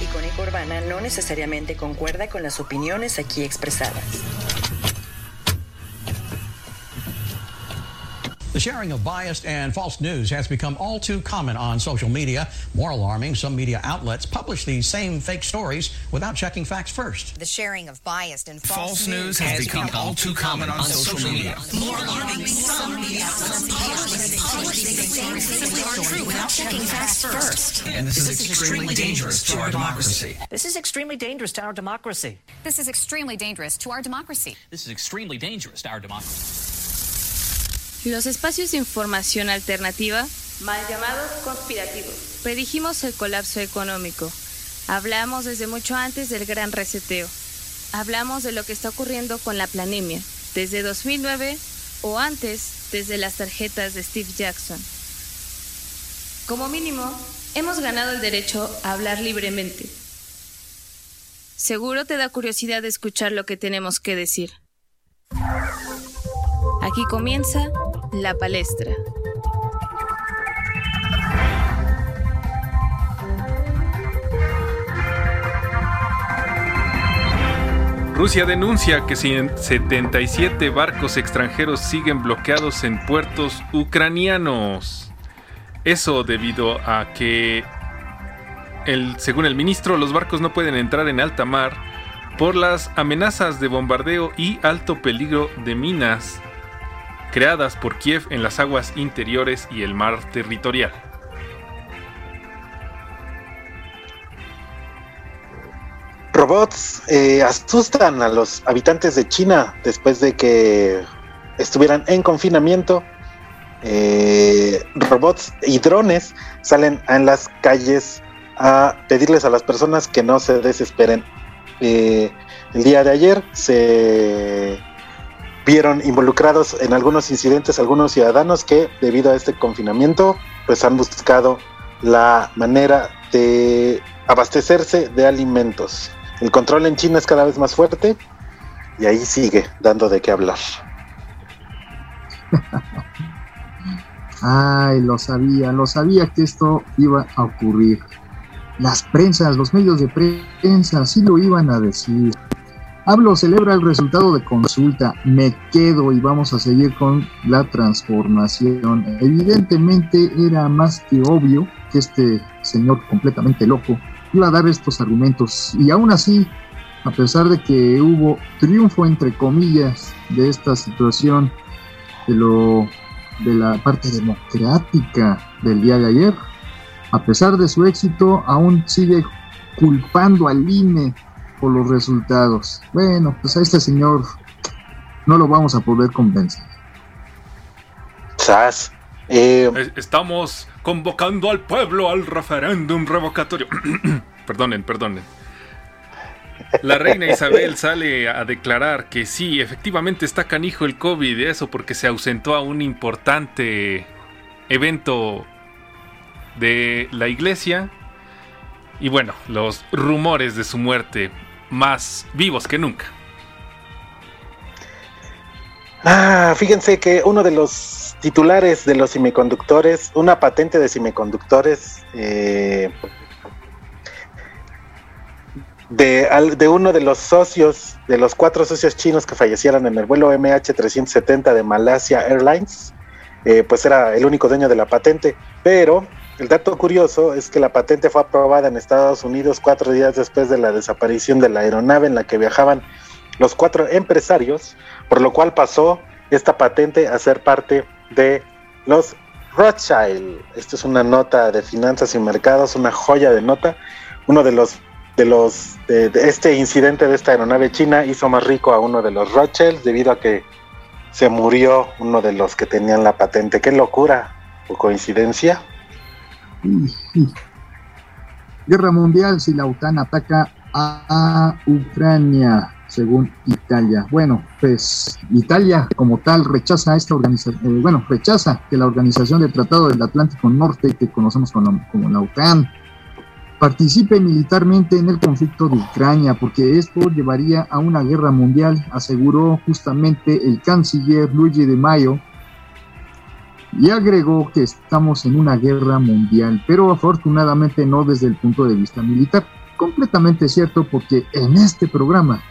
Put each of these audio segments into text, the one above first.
y Cónica Urbana no necesariamente concuerda con las opiniones aquí expresadas. Sharing of biased and false news has become all too common on social media. More alarming, some media outlets publish these same fake stories without checking facts first. The sharing of biased and false, False news has become all too common on social media. More alarming, some media outlets publish these same simply aren't true without checking facts first. And this is extremely dangerous to our democracy. This is extremely dangerous to our democracy. This is extremely dangerous to our democracy. This is extremely dangerous to our democracy. Los espacios de información alternativa, mal llamados conspirativos, predijimos el colapso económico. Hablamos desde mucho antes del gran reseteo. Hablamos de lo que está ocurriendo con la planemia, desde 2009 o antes, desde las tarjetas de Steve Jackson. Como mínimo, hemos ganado el derecho a hablar libremente. Seguro te da curiosidad escuchar lo que tenemos que decir. Aquí comienza la palestra. Rusia denuncia que 77 barcos extranjeros siguen bloqueados en puertos ucranianos. Eso debido a que, según el ministro, los barcos no pueden entrar en alta mar por las amenazas de bombardeo y alto peligro de minas creadas por Kiev en las aguas interiores y el mar territorial. Robots eh, asustan a los habitantes de China después de que estuvieran en confinamiento. Eh, robots y drones salen en las calles a pedirles a las personas que no se desesperen. Eh, el día de ayer se vieron involucrados en algunos incidentes algunos ciudadanos que debido a este confinamiento pues han buscado la manera de abastecerse de alimentos. El control en China es cada vez más fuerte y ahí sigue dando de qué hablar. Ay, lo sabía, lo sabía que esto iba a ocurrir. Las prensas, los medios de prensa, sí lo iban a decir. Hablo, celebra el resultado de consulta, me quedo y vamos a seguir con la transformación. Evidentemente era más que obvio que este señor completamente loco iba a dar estos argumentos y aún así, a pesar de que hubo triunfo entre comillas de esta situación de lo de la parte democrática del día de ayer, a pesar de su éxito, aún sigue culpando al INE por los resultados. Bueno, pues a este señor no lo vamos a poder convencer. Sas. Eh, Estamos convocando al pueblo al referéndum revocatorio. perdonen, perdonen. La reina Isabel sale a declarar que sí, efectivamente está canijo el COVID, eso porque se ausentó a un importante evento de la iglesia. Y bueno, los rumores de su muerte más vivos que nunca. Ah, fíjense que uno de los titulares de los semiconductores, una patente de semiconductores eh, de, de, uno de los socios, de los cuatro socios chinos que fallecieron en el vuelo MH370 de Malasia Airlines, eh, pues era el único dueño de la patente, pero el dato curioso es que la patente fue aprobada en Estados Unidos cuatro días después de la desaparición de la aeronave en la que viajaban los cuatro empresarios, por lo cual pasó esta patente a ser parte de los Rothschild. Esto es una nota de finanzas y mercados, una joya de nota. Uno de los de los de, este incidente de esta aeronave china hizo más rico a uno de los Rothschild debido a que se murió uno de los que tenían la patente. Qué locura o coincidencia. Guerra mundial si la OTAN ataca a Ucrania, según Italia. Bueno, pues Italia como tal rechaza esta organización, eh, bueno, rechaza que la Organización del Tratado del Atlántico Norte, que conocemos como, como la OTAN, participe militarmente en el conflicto de Ucrania, porque esto llevaría a una guerra mundial, aseguró justamente el canciller Luigi de Mayo, y agregó que estamos en una guerra mundial, pero afortunadamente no desde el punto de vista militar. completamente cierto porque en este programa,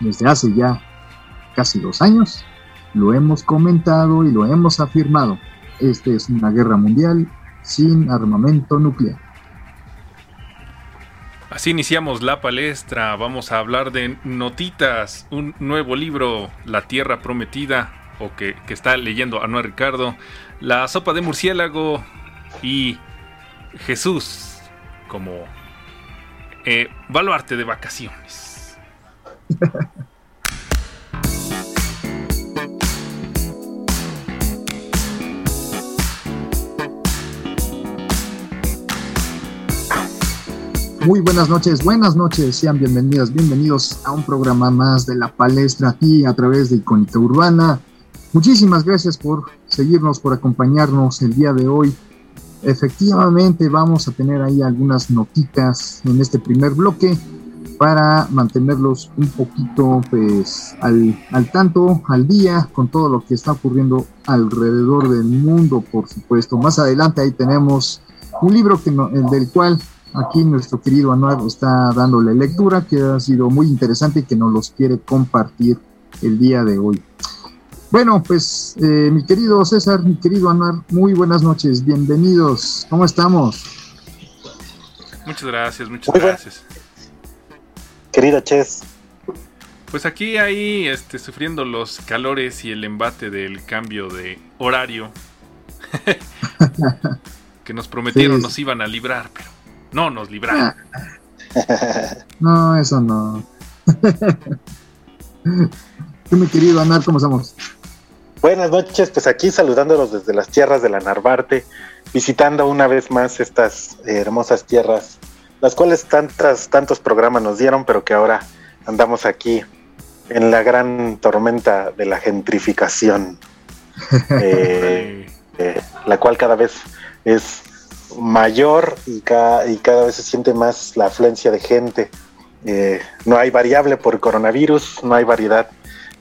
desde hace ya casi dos años, lo hemos comentado y lo hemos afirmado. Esta es una guerra mundial sin armamento nuclear. Así iniciamos la palestra. Vamos a hablar de notitas, un nuevo libro, La Tierra Prometida, o que, que está leyendo Anuel Ricardo, La Sopa de Murciélago y Jesús como eh, baluarte de vacaciones. Muy buenas noches, buenas noches, sean bienvenidas, bienvenidos a un programa más de la palestra aquí a través de Icónica Urbana. Muchísimas gracias por seguirnos, por acompañarnos el día de hoy. Efectivamente, vamos a tener ahí algunas notitas en este primer bloque para mantenerlos un poquito pues al, al tanto, al día con todo lo que está ocurriendo alrededor del mundo, por supuesto. Más adelante ahí tenemos un libro que el del cual aquí nuestro querido Anuar está dándole lectura, que ha sido muy interesante y que nos los quiere compartir el día de hoy. Bueno, pues eh, mi querido César, mi querido Anuar, muy buenas noches, bienvenidos, ¿cómo estamos? Muchas gracias, muchas gracias. Querido Ches. Pues aquí ahí este, sufriendo los calores y el embate del cambio de horario que nos prometieron Sí. nos iban a librar, pero no nos libraron. No, eso no. ¿Qué, mi querido Anar, cómo estamos? Buenas noches, pues aquí saludándolos desde las tierras de la Narvarte, visitando una vez más estas eh, hermosas tierras, las cuales tantas, tantos programas nos dieron, pero que ahora andamos aquí en la gran tormenta de la gentrificación, eh, eh, la cual cada vez es mayor y, ca- y cada vez se siente más la afluencia de gente. Eh, no hay variable por coronavirus, no hay variedad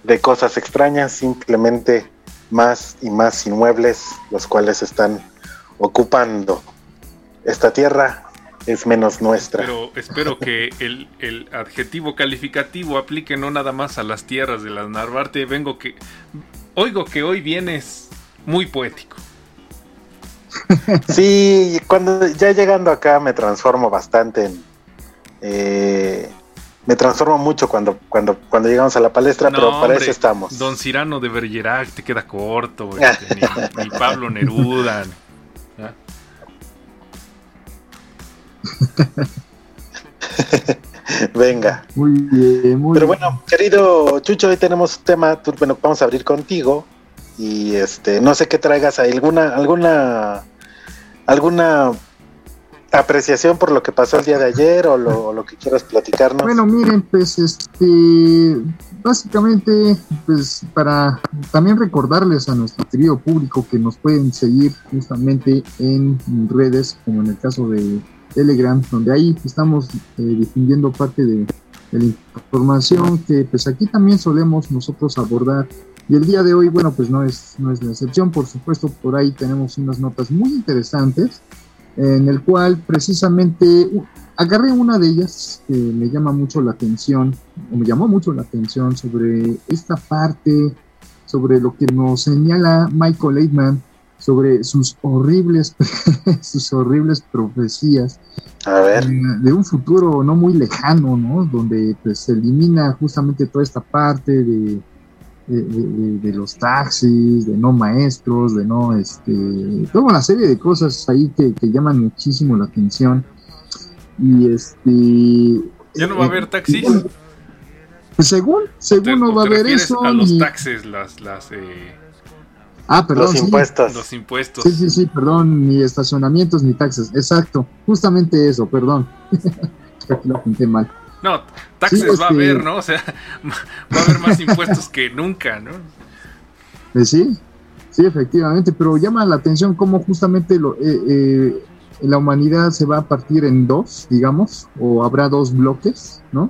de cosas extrañas, simplemente más y más inmuebles, los cuales están ocupando esta tierra, es menos nuestra. Pero espero que el, el adjetivo calificativo aplique no nada más a las tierras de la Narvarte. Vengo que. Oigo que hoy vienes muy poético. Sí, cuando ya llegando acá me transformo bastante en... eh, me transformo mucho cuando, cuando, cuando llegamos a la palestra, No, pero para hombre, eso estamos. Don Cirano de Bergerac te queda corto, este, ni, ni Pablo Neruda. ¿ah? Venga. Muy bien, muy Pero bien. bueno, querido Chucho, hoy tenemos un tema, tú- bueno, vamos a abrir contigo y este, no sé qué traigas ahí, alguna, alguna, alguna apreciación por lo que pasó el día de ayer o lo, que quieras platicarnos. Bueno, miren, pues este, básicamente, pues para también recordarles a nuestro querido público que nos pueden seguir justamente en redes, como en el caso de Telegram, donde ahí estamos eh, difundiendo parte de, de la información que pues aquí también solemos nosotros abordar. Y el día de hoy, bueno, pues no es, no es la excepción, por supuesto, por ahí tenemos unas notas muy interesantes en el cual precisamente agarré una de ellas que me llama mucho la atención, o me llamó mucho la atención sobre esta parte, sobre lo que nos señala Michael Aikman, sobre sus horribles, sus horribles profecías A ver. eh, de un futuro no muy lejano, ¿no? Donde pues se elimina justamente toda esta parte de, de, de- de los taxis, de no maestros, de no, este, toda una serie de cosas ahí que, que llaman muchísimo la atención. Y este... ¿Ya no va a haber taxis? Pues según, según no va a ¿Te haber eso. A los ni- taxes, las, las, eh, Ah, perdón. sí. Los impuestos. Sí, sí, sí, perdón, ni estacionamientos ni taxes, exacto, justamente eso, perdón. Aquí lo apunté mal. No, taxes Sí, va a este- haber, ¿no? O sea, va a haber más impuestos que nunca, ¿no? Eh, sí, sí, efectivamente, pero llama la atención cómo justamente lo, eh, eh, la humanidad se va a partir en dos, digamos, o habrá dos bloques, ¿no?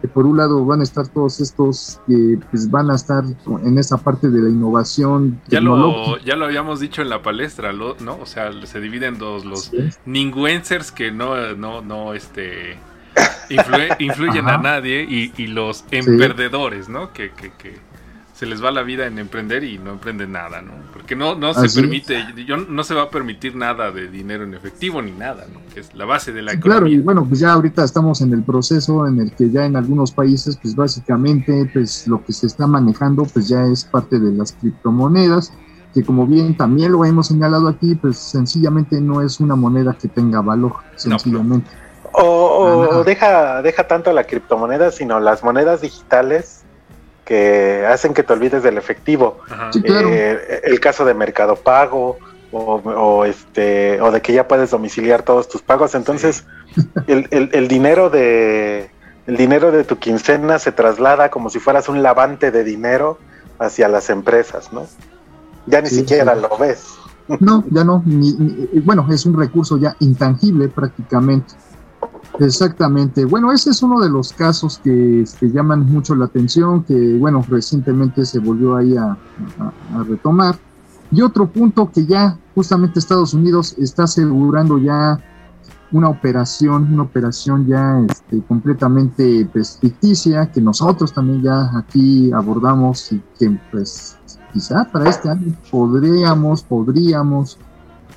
Que por un lado van a estar todos estos que pues, van a estar en esa parte de la innovación Ya lo, ya lo habíamos dicho en la palestra, lo- ¿no? O sea, se dividen en dos, los Sí. ninguencers que no, no, no, este, influyen a nadie y, los emprendedores, ¿no? Que, que, que, se les va la vida en emprender y no emprenden nada, ¿no? Porque no, no se permite, yo, no se va a permitir nada de dinero en efectivo ni nada, ¿no? Que es la base de la economía. Claro, y bueno, pues ya ahorita estamos en el proceso en el que ya en algunos países, pues básicamente, pues lo que se está manejando, pues ya es parte de las criptomonedas, que como bien también lo hemos señalado aquí, pues sencillamente no es una moneda que tenga valor, sencillamente. O, deja, deja tanto la criptomoneda, sino las monedas digitales que hacen que te olvides del efectivo. Eh, el caso de Mercado Pago o, este o de que ya puedes domiciliar todos tus pagos. Entonces, el, dinero de el dinero de tu quincena se traslada como si fueras un lavante de dinero hacia las empresas, ¿no? Ya ni siquiera lo ves. No, ya no. bueno, es un recurso ya intangible prácticamente. Exactamente. Bueno, ese es uno de los casos que este, llaman mucho la atención, que bueno, recientemente se volvió ahí a, retomar. Y otro punto que ya justamente Estados Unidos está asegurando ya una operación, una operación ya este, completamente pues, ficticia, que nosotros también ya aquí abordamos y que pues quizá para este año podríamos, podríamos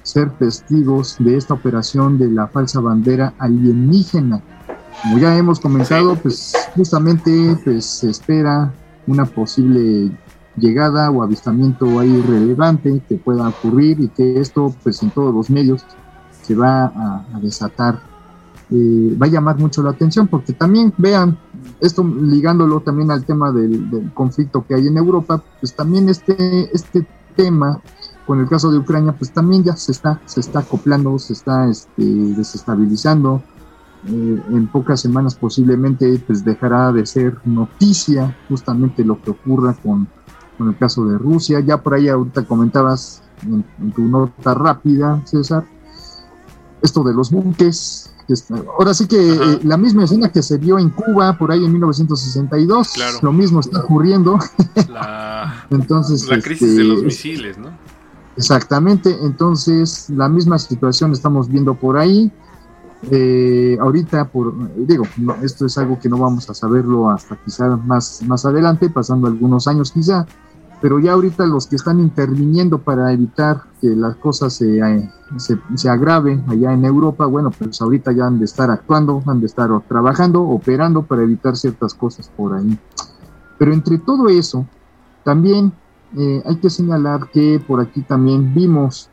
ser testigos de esta operación de la falsa bandera alienígena. Como ya hemos comentado, pues justamente pues, se espera una posible llegada o avistamiento ahí relevante que pueda ocurrir y que esto pues en todos los medios se va a, desatar. Eh, va a llamar mucho la atención porque también vean esto ligándolo también al tema del, del conflicto que hay en Europa, pues también este, este tema con el caso de Ucrania, pues también ya se está, se está acoplando, se está este, desestabilizando. Eh, en pocas semanas posiblemente pues dejará de ser noticia justamente lo que ocurra con, con el caso de Rusia. Ya por ahí ahorita comentabas en, tu nota rápida, César, esto de los buques. Ahora sí que eh, la misma escena que se vio en Cuba por ahí en 1962, lo mismo está ocurriendo. La, Entonces, la crisis de los este, misiles, ¿no? Exactamente, entonces la misma situación estamos viendo por ahí. Eh, ahorita, por, digo, esto es algo que no vamos a saberlo hasta quizá más, más adelante, pasando algunos años quizá, pero ya ahorita los que están interviniendo para evitar que las cosas se, eh, se, se agraven allá en Europa, bueno, pues ahorita ya han de estar actuando, han de estar trabajando, operando para evitar ciertas cosas por ahí. Pero entre todo eso, también eh, hay que señalar que por aquí también vimos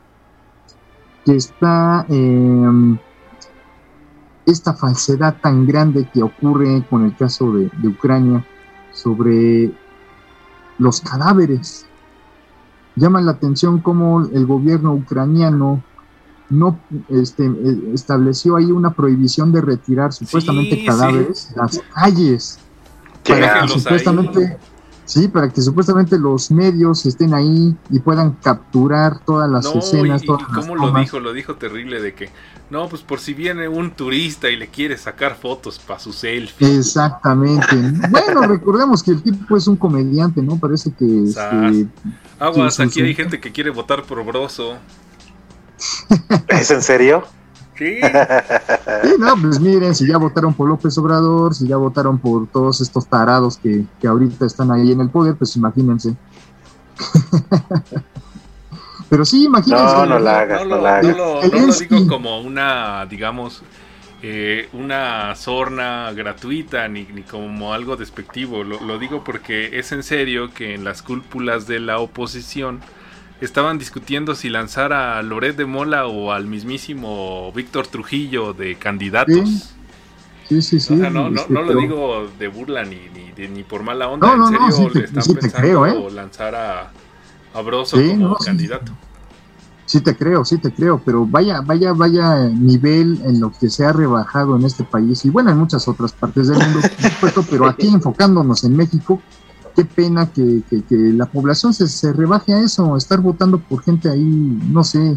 que está em, esta falsedad tan grande que ocurre con el caso de, Ucrania sobre los cadáveres. Llama la atención cómo el gobierno ucraniano no este, eh, estableció ahí una prohibición de retirar supuestamente cadáveres de las calles. Para supuestamente Sí, para que supuestamente los medios estén ahí y puedan capturar todas las escenas. Y, ¿Cómo lo dijo? Lo dijo terrible de que, no, pues por si viene un turista y le quiere sacar fotos para su selfie. Exactamente. bueno, recordemos que el tipo es un comediante, ¿no? Parece que... Este, Aguas, aquí hay gente que quiere votar por Broso. ¿Es en serio? Sí. no, pues miren, si ya votaron por López Obrador, si ya votaron por todos estos tarados que, ahorita están ahí en el poder, pues imagínense. Pero sí, imagínense. No, no la hagas, no, lo, digo como una, digamos, eh, una sorna gratuita ni, ni, como algo despectivo. Lo, lo digo porque es en serio que en las cúpulas de la oposición estaban discutiendo si lanzar a Loret de Mola o al mismísimo Víctor Trujillo de candidatos. Sí, sí, sí. no, no, no lo digo de burla ni, ni, ni por mala onda. en serio, le están pensando ¿eh? lanzar a, a Broso como candidato. Sí te creo, sí te creo, pero vaya, vaya, vaya nivel en lo que se ha rebajado en este país y bueno, en muchas otras partes del mundo, pero aquí enfocándonos en México, qué pena que, la población se, se, rebaje a eso, estar votando por gente ahí, no sé.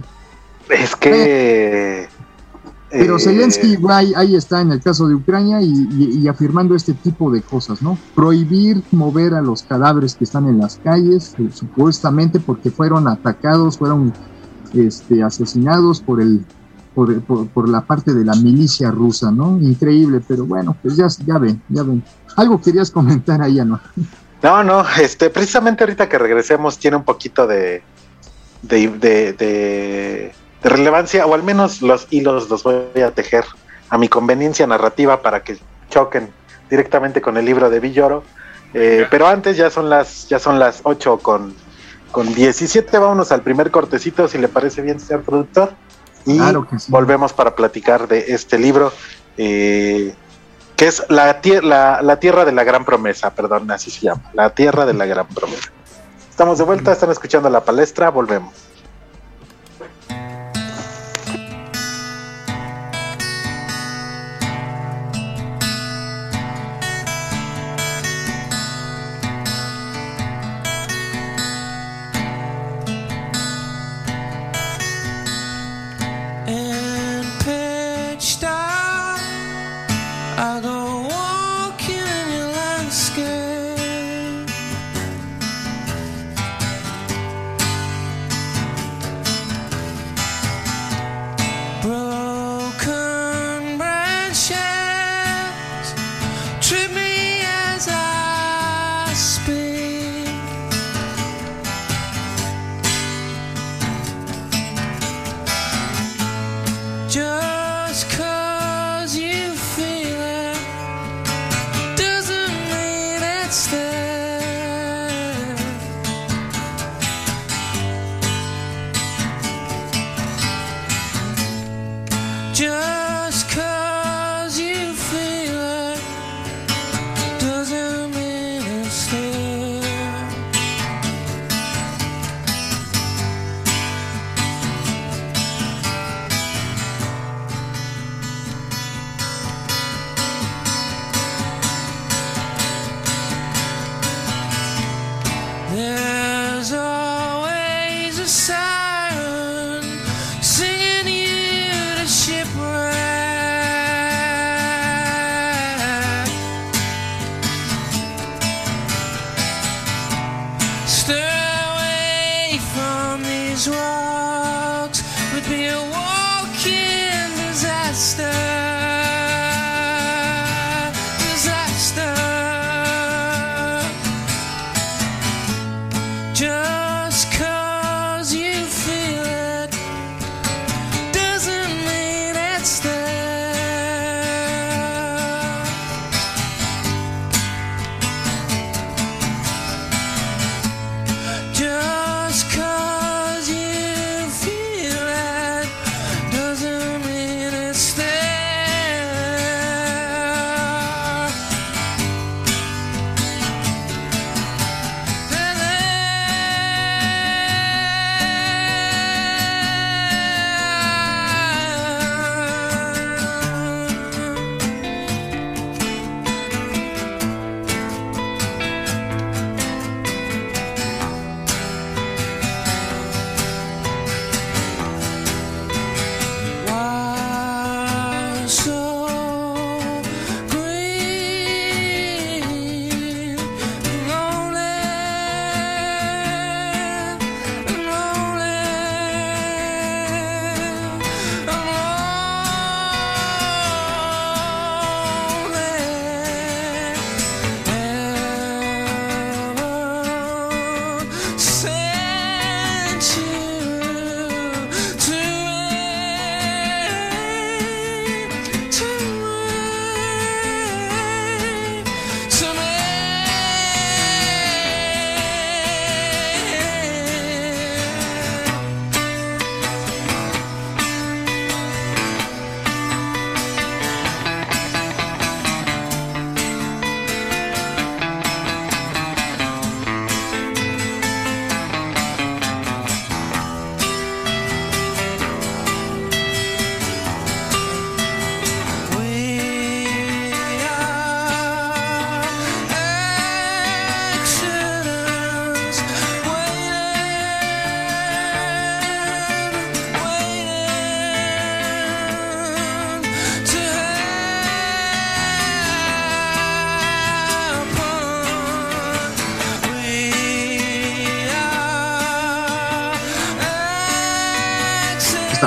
Es que... Pero eh, Zelensky ahí, está en el caso de Ucrania y, afirmando este tipo de cosas, ¿no? Prohibir mover a los cadáveres que están en las calles, eh, supuestamente porque fueron atacados, fueron este, asesinados por el por, por, la parte de la milicia rusa, ¿no? Increíble, pero bueno, pues ya, ya ven, ya ven. Algo querías comentar ahí, ¿no? No, no, este, precisamente ahorita que regresemos tiene un poquito de, de, de, de, relevancia, o al menos los hilos los voy a tejer a mi conveniencia narrativa para que choquen directamente con el libro de Villoro. Eh, pero antes ya son las, ya son las 8 con, con 17. Vámonos al primer cortecito, si le parece bien, señor productor. Y volvemos para platicar de este libro, eh, que es la, la, la Tierra de la Gran Promesa, perdón, así se llama, La Tierra de la Gran Promesa. Estamos de vuelta, están escuchando la palestra, volvemos.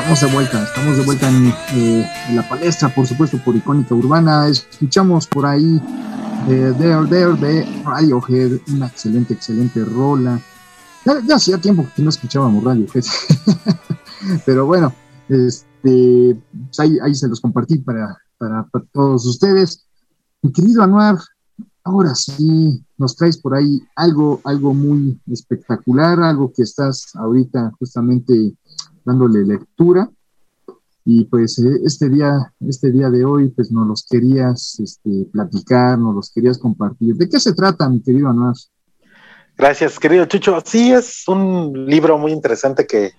Estamos de vuelta, estamos de vuelta eh, en, la palestra, por supuesto, por Icónica Urbana. Escuchamos por ahí eh, There, There de Radiohead, una excelente, excelente rola. Ya, hacía tiempo que no escuchábamos Radiohead, pero bueno, este, pues ahí, se los compartí para, para, todos ustedes. Mi querido Anuar, ahora sí nos traes por ahí algo, algo muy espectacular, algo que estás ahorita justamente dándole lectura. Y pues eh, este día, este día de hoy, pues nos los querías este, platicar, nos los querías compartir. ¿De qué se trata, mi querido Anuar? Gracias, querido Chucho. Sí, es un libro muy interesante que,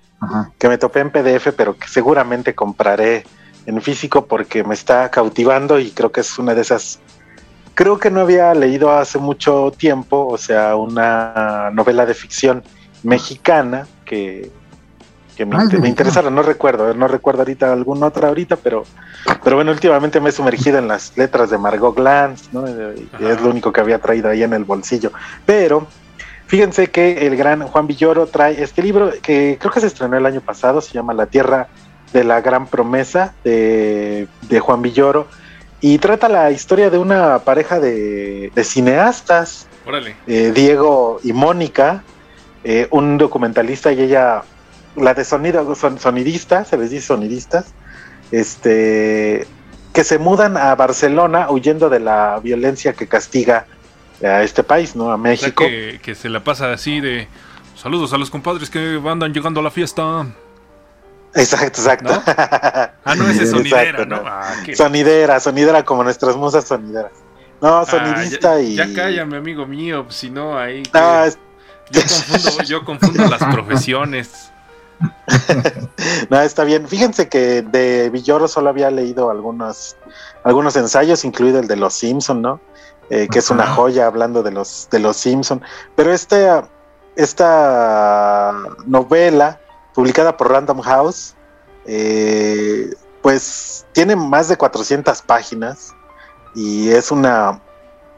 que me topé en PDF, pero que seguramente compraré en físico porque me está cautivando y creo que es una de esas. Creo que no había leído hace mucho tiempo, o sea, una novela de ficción mexicana que, que me, me interesara, no recuerdo, no recuerdo ahorita alguna otra ahorita, pero, pero bueno, últimamente me he sumergido en las letras de Margot Glantz, ¿no? Y es lo único que había traído ahí en el bolsillo. Pero Fíjense que el gran Juan Villoro trae este libro que creo que se estrenó el año pasado, se llama La Tierra de la Gran Promesa de, Juan Villoro y trata la historia de una pareja de, cineastas, eh, Diego y Mónica, eh, un documentalista y ella, la de sonido, son, sonidistas, se les dice sonidistas, este, que se mudan a Barcelona huyendo de la violencia que castiga a este país, ¿no? A México. que, se la pasa así de saludos a los compadres que andan llegando a la fiesta. Exacto, exacto. Ah, no, ese es sonidera, ¿no? Ah, sonidera, sonidera como nuestras musas sonideras. No, ah, sonidista y. Ya cállame, amigo mío, si no, ahí. yo, confundo, yo confundo las profesiones. no, está bien. Fíjense que de Villoro solo había leído algunos, algunos ensayos, incluido el de Los Simpson, ¿no? Eh, que es una joya hablando de los, de los Simpson. Pero este, esta novela, publicada por Random House, eh, pues tiene más de 400 páginas y es una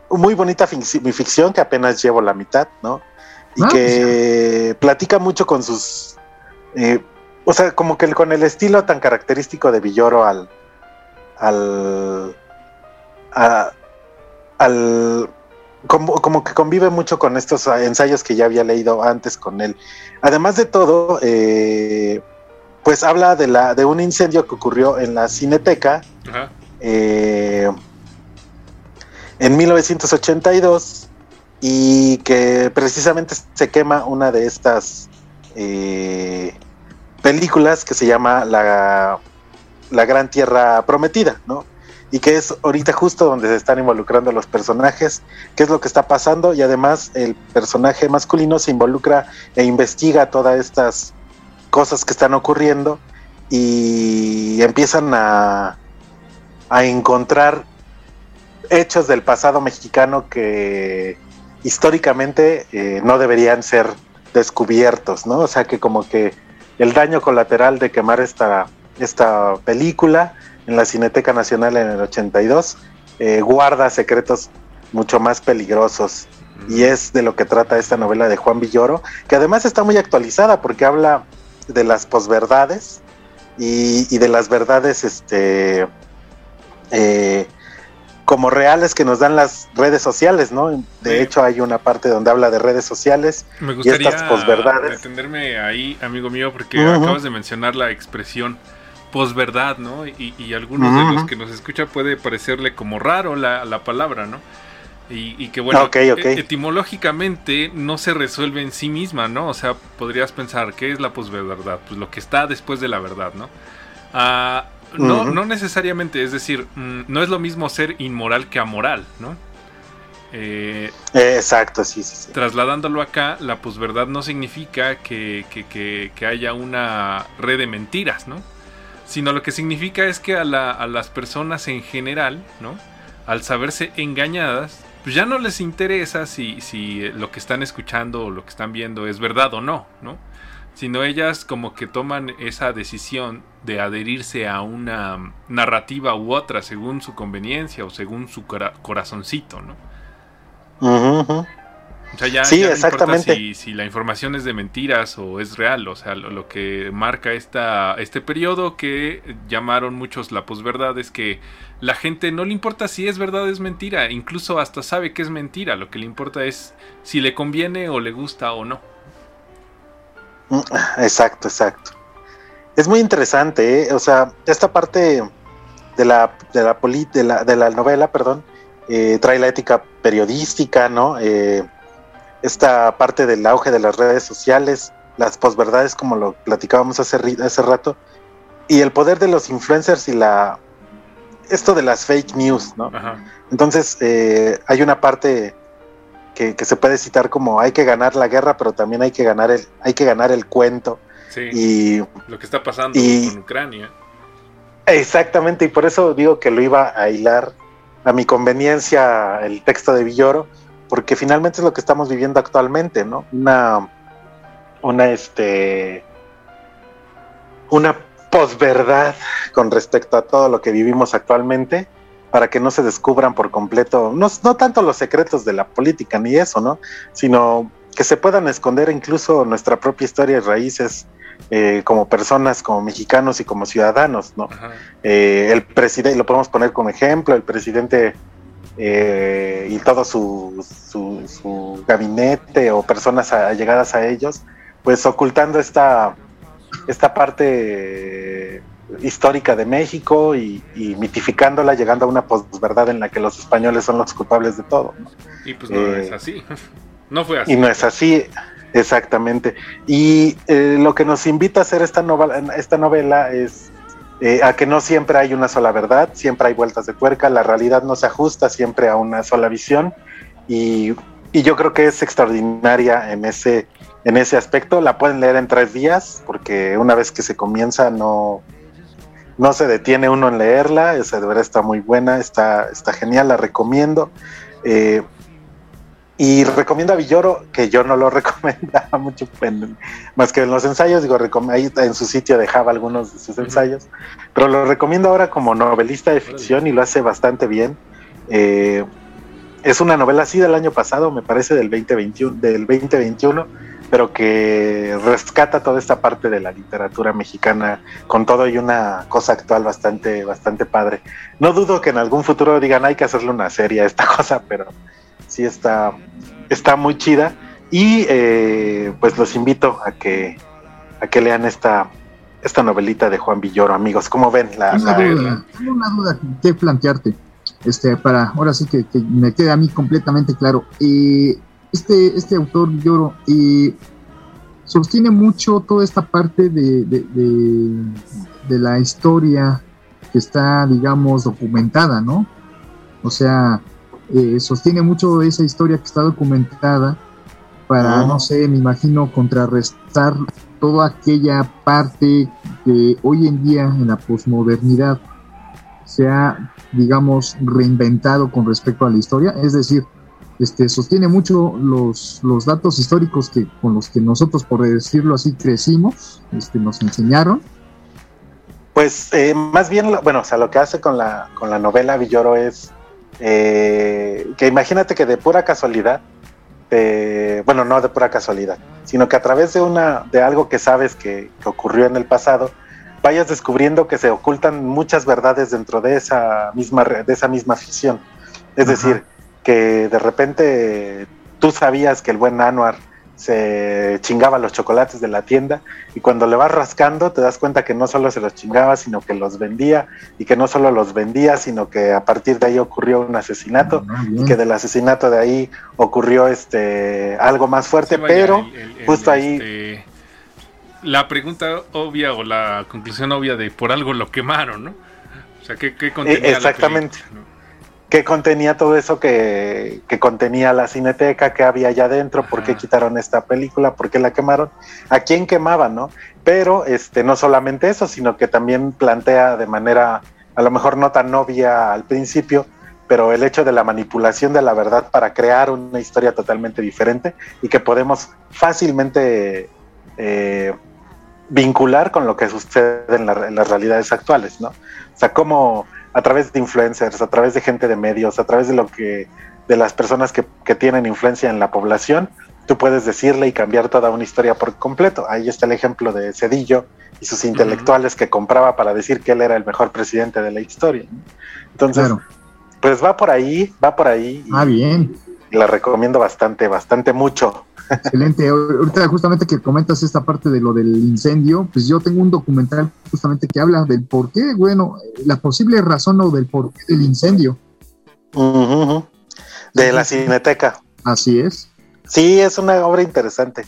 muy bonita ficción que apenas llevo la mitad, ¿no? Y ah, que pues platica mucho con sus... Eh, o sea, como que con el estilo tan característico de Villoro al... al a, al como, que convive mucho con estos ensayos que ya había leído antes con él. Además de todo, eh, pues habla de, la, de un incendio que ocurrió en la Cineteca eh, en 1982 y que precisamente se quema una de estas eh, películas que se llama La, la Gran Tierra Prometida, ¿no? y que es ahorita justo donde se están involucrando los personajes, qué es lo que está pasando y además el personaje masculino se involucra e investiga todas estas cosas que están ocurriendo y empiezan a, a encontrar hechos del pasado mexicano que históricamente eh, no deberían ser descubiertos, ¿no? O sea que como que el daño colateral de quemar esta, esta película en la Cineteca Nacional en el 82, eh, guarda secretos mucho más peligrosos. Y es de lo que trata esta novela de Juan Villoro, que además está muy actualizada porque habla de las posverdades y, de las verdades este, eh, como reales que nos dan las redes sociales, ¿no? De hecho, hay una parte donde habla de redes sociales Me gustaría y estas posverdades. ahí, amigo mío, porque acabas de mencionar la expresión posverdad, ¿no? Y, y algunos de los que nos escuchan puede parecerle como raro la, la palabra, ¿no? Y, que bueno, e, etimológicamente no se resuelve en sí misma, ¿no? O sea, podrías pensar, ¿qué es la posverdad? Pues lo que está después de la verdad, ¿no? Ah, no, no necesariamente, es decir, mm, no es lo mismo ser inmoral que amoral, ¿no? Eh, Exacto, sí, sí, sí, Trasladándolo acá, la posverdad no significa que, que, que haya una red de mentiras, ¿no? sino lo que significa es que a, las personas en general, ¿no? Al saberse engañadas, pues ya no les interesa si, si lo que están escuchando o lo que están viendo es verdad o no, ¿no? Sino ellas como que toman esa decisión de adherirse a una narrativa u otra según su conveniencia o según su corazoncito, ¿no? O sea, ya, sí, ya no exactamente. Si, si, la información es de mentiras o es real, o sea, lo, lo, que marca esta, este periodo que llamaron muchos la posverdad es que la gente no le importa si es verdad o es mentira, incluso hasta sabe que es mentira, lo que le importa es si le conviene o le gusta o no. Mm, exacto, exacto. Es muy interesante, ¿eh? o sea, esta parte de la, de la, de la, de la novela, perdón, eh, trae la ética periodística, ¿no? Eh, esta parte del auge de las redes sociales, las posverdades, como lo platicábamos hace, hace rato, y el poder de los influencers y la esto de las fake news, ¿no? Ajá. Entonces, eh, hay una parte que, que, se puede citar como hay que ganar la guerra, pero también hay que ganar el, hay que ganar el cuento. Sí, y lo que está pasando y, con Ucrania. Exactamente, y por eso digo que lo iba a hilar a mi conveniencia el texto de Villoro, porque finalmente es lo que estamos viviendo actualmente, ¿no? Una, una, este, una posverdad con respecto a todo lo que vivimos actualmente, para que no se descubran por completo, no, no tanto los secretos de la política ni eso, ¿no? Sino que se puedan esconder incluso nuestra propia historia y raíces eh, como personas, como mexicanos y como ciudadanos, ¿no? Eh, el presidente, lo podemos poner como ejemplo, el presidente eh, y todo su, su, su, gabinete o personas allegadas a ellos, pues ocultando esta, esta parte histórica de México y, y, mitificándola, llegando a una posverdad en la que los españoles son los culpables de todo. ¿no? Y pues no es así, no fue así. Y no es así, exactamente. Y eh, lo que nos invita a hacer esta novela, esta novela es eh, a que no siempre hay una sola verdad, siempre hay vueltas de tuerca, la realidad no se ajusta siempre a una sola visión y, y yo creo que es extraordinaria en ese, en ese aspecto. La pueden leer en tres días porque una vez que se comienza no, no se detiene uno en leerla, esa de verdad está muy buena, está, está genial, la recomiendo. Eh, y recomiendo a Villoro, que yo no lo recomendaba mucho, en, más que en los ensayos, digo, ahí en su sitio dejaba algunos de sus ensayos, pero lo recomiendo ahora como novelista de ficción y lo hace bastante bien. Eh, es una novela así del año pasado, me parece, del 2021, del 2021 pero que rescata toda esta parte de la literatura mexicana con todo y una cosa actual bastante, bastante padre. No dudo que en algún futuro digan hay que hacerle una serie a esta cosa, pero sí está, está muy chida. Y eh, pues los invito a que, a que lean esta, esta novelita de Juan Villoro, amigos. ¿Cómo ven? La, una, la, duda, tengo una duda que plantearte. Este, para ahora sí que, que me quede a mí completamente claro. Eh, este, este autor Lloro y sostiene mucho toda esta parte de, de, de, de, la historia que está, digamos, documentada, ¿no? O sea, eh, sostiene mucho esa historia que está documentada para, no sé, me imagino, contrarrestar toda aquella parte que hoy en día en la posmodernidad se ha, digamos, reinventado con respecto a la historia. Es decir, este, sostiene mucho los, los datos históricos que, con los que nosotros, por decirlo así, crecimos, este, nos enseñaron. Pues eh, más bien, bueno, o sea, lo que hace con la, con la novela Villoro es eh, que imagínate que de pura casualidad, eh, bueno, no de pura casualidad, sino que a través de, una, de algo que sabes que, que ocurrió en el pasado, vayas descubriendo que se ocultan muchas verdades dentro de esa misma, de esa misma ficción. Es Ajá. decir, que de repente tú sabías que el buen Anuar se chingaba los chocolates de la tienda y cuando le vas rascando te das cuenta que no solo se los chingaba, sino que los vendía y que no solo los vendía, sino que a partir de ahí ocurrió un asesinato Ah, y que del asesinato de ahí ocurrió este algo más fuerte, sí, vaya, pero el, el, justo ahí este, la pregunta obvia o la conclusión obvia de por algo lo quemaron, ¿no? O sea, ¿qué, qué contenía exactamente. La película, ¿no? Que contenía todo eso que, que, contenía la cineteca, que había allá adentro, por qué quitaron esta película, por qué la quemaron, a quién quemaban, ¿no? Pero este, no solamente eso, sino que también plantea de manera a lo mejor no tan obvia al principio, pero el hecho de la manipulación de la verdad para crear una historia totalmente diferente y que podemos fácilmente eh, vincular con lo que sucede en, la, en las realidades actuales, ¿no? O sea, cómo a través de influencers, a través de gente de medios, a través de lo que, de las personas que, que tienen influencia en la población, tú puedes decirle y cambiar toda una historia por completo. Ahí está el ejemplo de Cedillo y sus intelectuales que compraba para decir que él era el mejor presidente de la historia. Entonces, pues va por ahí, va por ahí. Ah, bien. La recomiendo bastante, bastante mucho. Excelente. Ahorita justamente que comentas esta parte de lo del incendio, pues yo tengo un documental justamente que habla del por qué, bueno, la posible razón o del por qué del incendio. De la cineteca. Así es. Sí, es una obra interesante.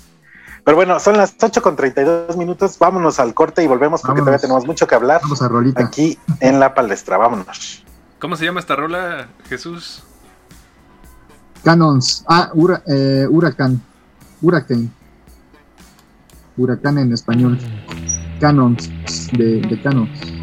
Pero bueno, son las 8 con 32 minutos. Vámonos al corte y volvemos porque todavía tenemos mucho que hablar. Vamos a rolita. Aquí en la palestra. Vámonos. ¿Cómo se llama esta rola, Jesús? Canons. Ah, eh, huracán. Huracán. Huracán en español. Canons. De, de Canons.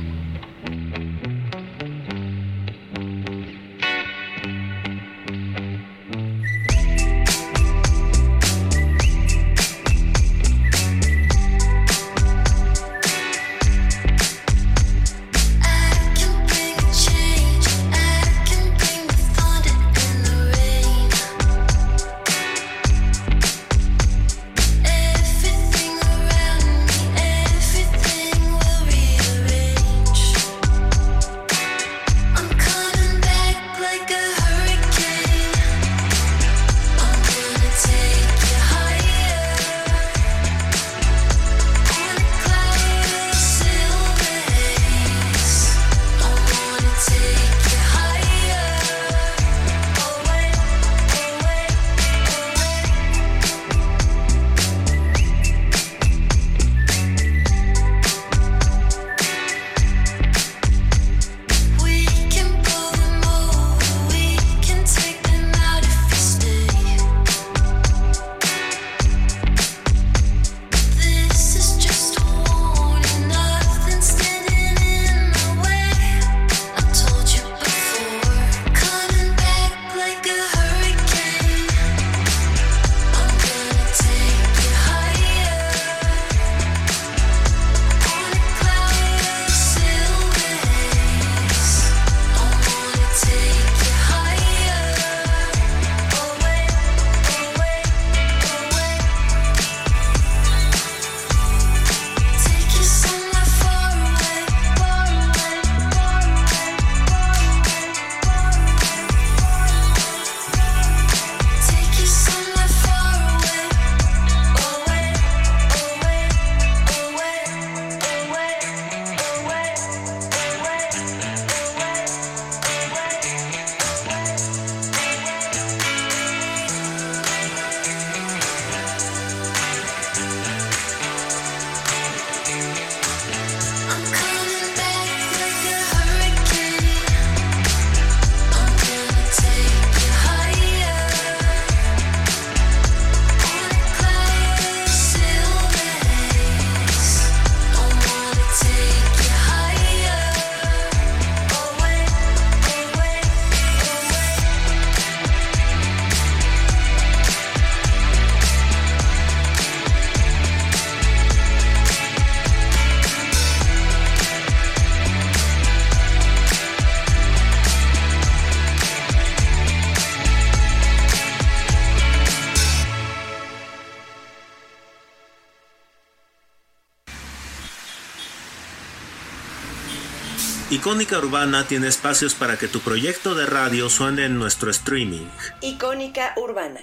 Icónica Urbana tiene espacios para que tu proyecto de radio suene en nuestro streaming. Icónica Urbana.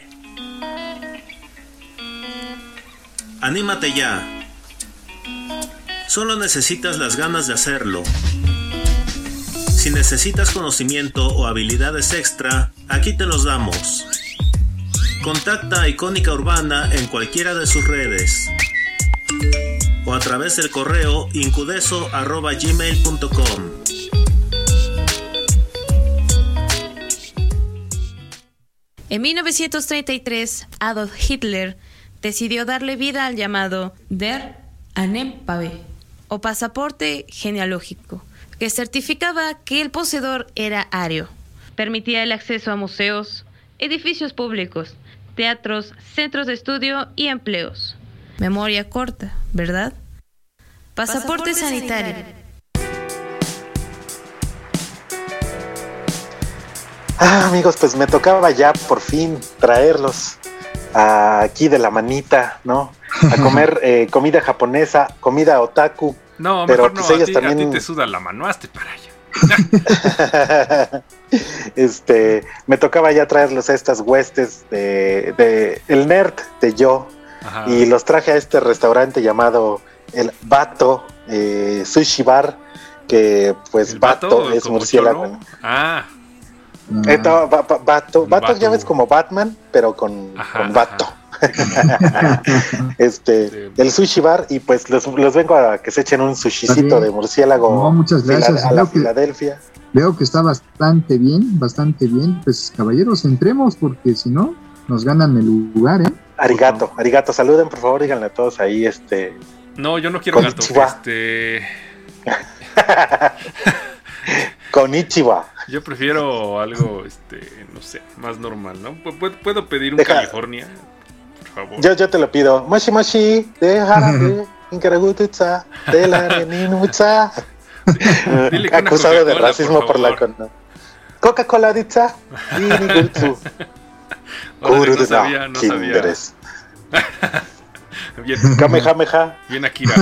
Anímate ya. Solo necesitas las ganas de hacerlo. Si necesitas conocimiento o habilidades extra, aquí te los damos. Contacta a Icónica Urbana en cualquiera de sus redes o a través del correo incudeso.gmail.com. En 1933, Adolf Hitler decidió darle vida al llamado Der Anempave, o pasaporte genealógico, que certificaba que el poseedor era ario. Permitía el acceso a museos, edificios públicos, teatros, centros de estudio y empleos. Memoria corta, ¿verdad? Pasaporte, sanitario. Ah, amigos, pues me tocaba ya por fin traerlos aquí de la manita, ¿no? A comer eh, comida japonesa, comida otaku. No, pero mejor no, pues ellos a, ti, también... a ti te suda la mano, hazte para allá. este, me tocaba ya traerlos a estas huestes de, de el nerd de yo Ajá. y los traje a este restaurante llamado el Bato eh, Sushi Bar que pues Bato, es murciélago. Ah. Eh, no, ba, ba, bato, bato, ya ves como Batman, pero con, ajá, con Bato. este, sí. el sushi bar y pues los, los, vengo a que se echen un sushicito de murciélago no, muchas gracias. a la Filadelfia. Veo que está bastante bien, bastante bien. Pues caballeros, entremos porque si no nos ganan el lugar, ¿eh? Arigato, arigato, saluden por favor, díganle a todos ahí este No, yo no quiero gato, este Konichiwa. Yo prefiero algo, este, no sé, más normal, ¿no? ¿Puedo pedir un Deja. California? Por favor. Yo, yo te lo pido. Moshi Moshi, de Harabe, Inkaragututsa, de la Reninutsa. Acusado de racismo por, por la Coca-Cola Ditsa, Inigutsu. no sabía, no sabía. Bien. Kamehameha. Bien Akira.